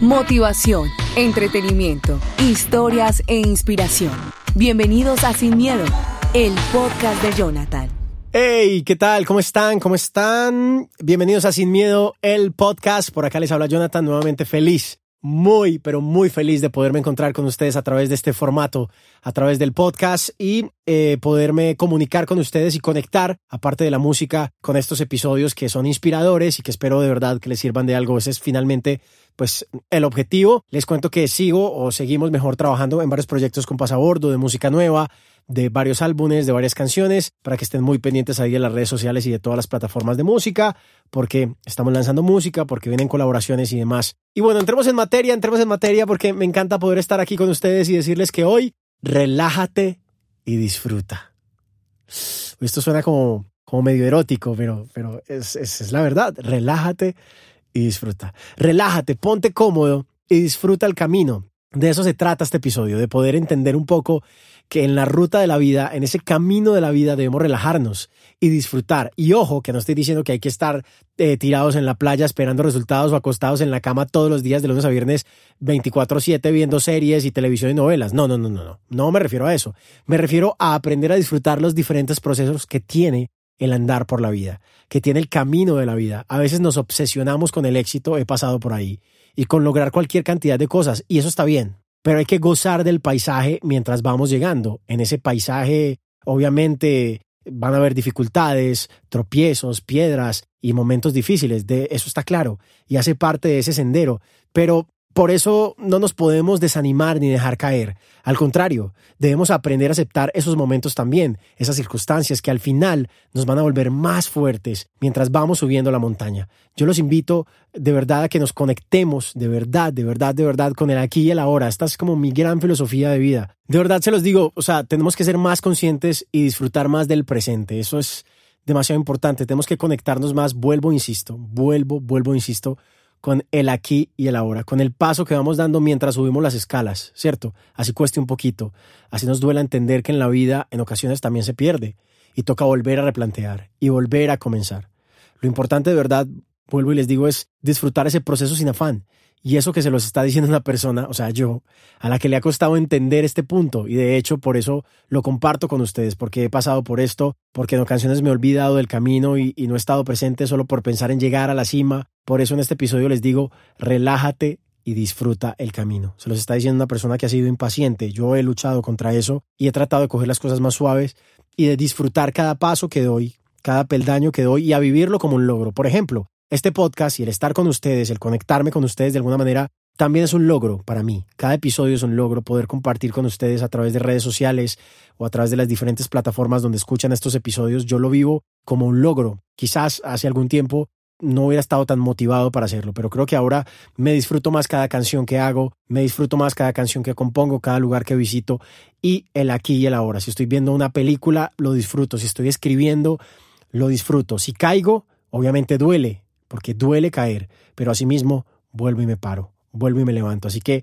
Motivación, entretenimiento, historias e inspiración. Bienvenidos a Sin Miedo, el podcast de Jonathan. Hey, ¿qué tal? ¿Cómo están? ¿Cómo están? Bienvenidos a Sin Miedo, el podcast. Por acá les habla Jonathan, nuevamente feliz, muy, pero muy feliz de poderme encontrar con ustedes a través de este formato, a través del podcast y eh, poderme comunicar con ustedes y conectar, aparte de la música, con estos episodios que son inspiradores y que espero de verdad que les sirvan de algo. Ese es finalmente pues el objetivo. Les cuento que sigo o seguimos mejor trabajando en varios proyectos con Pasabordo, de música nueva, de varios álbumes, de varias canciones, para que estén muy pendientes ahí de las redes sociales y de todas las plataformas de música, porque estamos lanzando música, porque vienen colaboraciones y demás. Y bueno, entremos en materia, entremos en materia, porque me encanta poder estar aquí con ustedes y decirles que hoy relájate y disfruta. Esto suena como, como medio erótico, pero, pero es, es, es la verdad. Relájate y disfruta. Relájate, ponte cómodo y disfruta el camino. De eso se trata este episodio, de poder entender un poco que en la ruta de la vida, en ese camino de la vida, debemos relajarnos y disfrutar. Y ojo, que no estoy diciendo que hay que estar eh, tirados en la playa esperando resultados o acostados en la cama todos los días de lunes a viernes 24/7 viendo series y televisión y novelas. No, no, no, no, no. No me refiero a eso. Me refiero a aprender a disfrutar los diferentes procesos que tiene el andar por la vida, que tiene el camino de la vida. A veces nos obsesionamos con el éxito, he pasado por ahí, y con lograr cualquier cantidad de cosas, y eso está bien, pero hay que gozar del paisaje mientras vamos llegando. En ese paisaje, obviamente, van a haber dificultades, tropiezos, piedras y momentos difíciles, de eso está claro, y hace parte de ese sendero, pero por eso no nos podemos desanimar ni dejar caer. Al contrario, debemos aprender a aceptar esos momentos también, esas circunstancias que al final nos van a volver más fuertes mientras vamos subiendo la montaña. Yo los invito de verdad a que nos conectemos de verdad, de verdad, de verdad con el aquí y el ahora. Esta es como mi gran filosofía de vida. De verdad se los digo, o sea, tenemos que ser más conscientes y disfrutar más del presente. Eso es demasiado importante. Tenemos que conectarnos más. Vuelvo, insisto, vuelvo, vuelvo, insisto con el aquí y el ahora, con el paso que vamos dando mientras subimos las escalas, ¿cierto? Así cueste un poquito, así nos duela entender que en la vida en ocasiones también se pierde y toca volver a replantear y volver a comenzar. Lo importante de verdad, vuelvo y les digo, es disfrutar ese proceso sin afán y eso que se los está diciendo una persona, o sea, yo, a la que le ha costado entender este punto. Y de hecho, por eso lo comparto con ustedes, porque he pasado por esto, porque en ocasiones me he olvidado del camino y, no he estado presente solo por pensar en llegar a la cima. Por eso en este episodio les digo, relájate y disfruta el camino. Se los está diciendo una persona que ha sido impaciente. Yo he luchado contra eso y he tratado de coger las cosas más suaves y de disfrutar cada paso que doy, cada peldaño que doy y a vivirlo como un logro. Por ejemplo, este podcast y el estar con ustedes, el conectarme con ustedes de alguna manera, también es un logro para mí. Cada episodio es un logro poder compartir con ustedes a través de redes sociales o a través de las diferentes plataformas donde escuchan estos episodios. Yo lo vivo como un logro. Quizás hace algún tiempo no hubiera estado tan motivado para hacerlo, pero creo que ahora me disfruto más cada canción que hago, me disfruto más cada canción que compongo, cada lugar que visito y el aquí y el ahora. Si estoy viendo una película, lo disfruto. Si estoy escribiendo, lo disfruto. Si caigo, obviamente duele, porque duele caer, pero asimismo vuelvo y me paro, vuelvo y me levanto. Así que,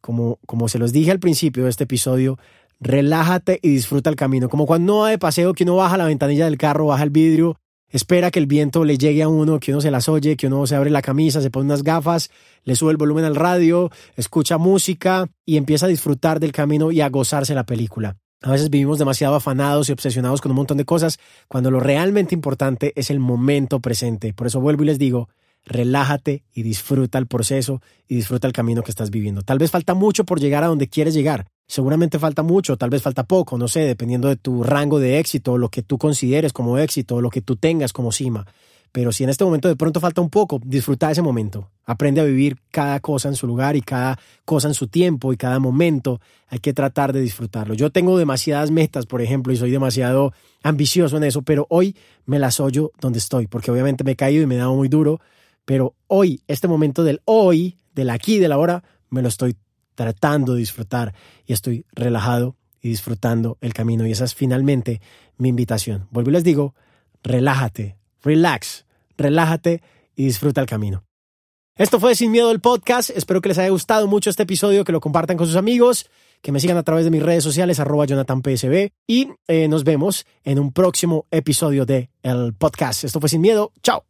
como, como se los dije al principio de este episodio, relájate y disfruta el camino. Como cuando uno va de paseo, que uno baja la ventanilla del carro, baja el vidrio, espera que el viento le llegue a uno, que uno se las oye, que uno se abre la camisa, se pone unas gafas, le sube el volumen al radio, escucha música y empieza a disfrutar del camino y a gozarse la película. A veces vivimos demasiado afanados y obsesionados con un montón de cosas cuando lo realmente importante es el momento presente. Por eso vuelvo y les digo, relájate y disfruta el proceso y disfruta el camino que estás viviendo. Tal vez falta mucho por llegar a donde quieres llegar. Seguramente falta mucho, tal vez falta poco, no sé, dependiendo de tu rango de éxito, lo que tú consideres como éxito, lo que tú tengas como cima. Pero si en este momento de pronto falta un poco, disfruta ese momento. Aprende a vivir cada cosa en su lugar y cada cosa en su tiempo y cada momento. Hay que tratar de disfrutarlo. Yo tengo demasiadas metas, por ejemplo, y soy demasiado ambicioso en eso, pero hoy me las oyo donde estoy, porque obviamente me he caído y me he dado muy duro. Pero hoy, este momento del hoy, del aquí, del ahora, me lo estoy tratando de disfrutar y estoy relajado y disfrutando el camino. Y esa es finalmente mi invitación. Vuelvo y les digo, relájate, relax, relájate y disfruta el camino. Esto fue Sin Miedo el podcast. Espero que les haya gustado mucho este episodio, que lo compartan con sus amigos, que me sigan a través de mis redes sociales, arroba JonathanPSB. Y eh, nos vemos en un próximo episodio de el podcast. Esto fue Sin Miedo. Chao.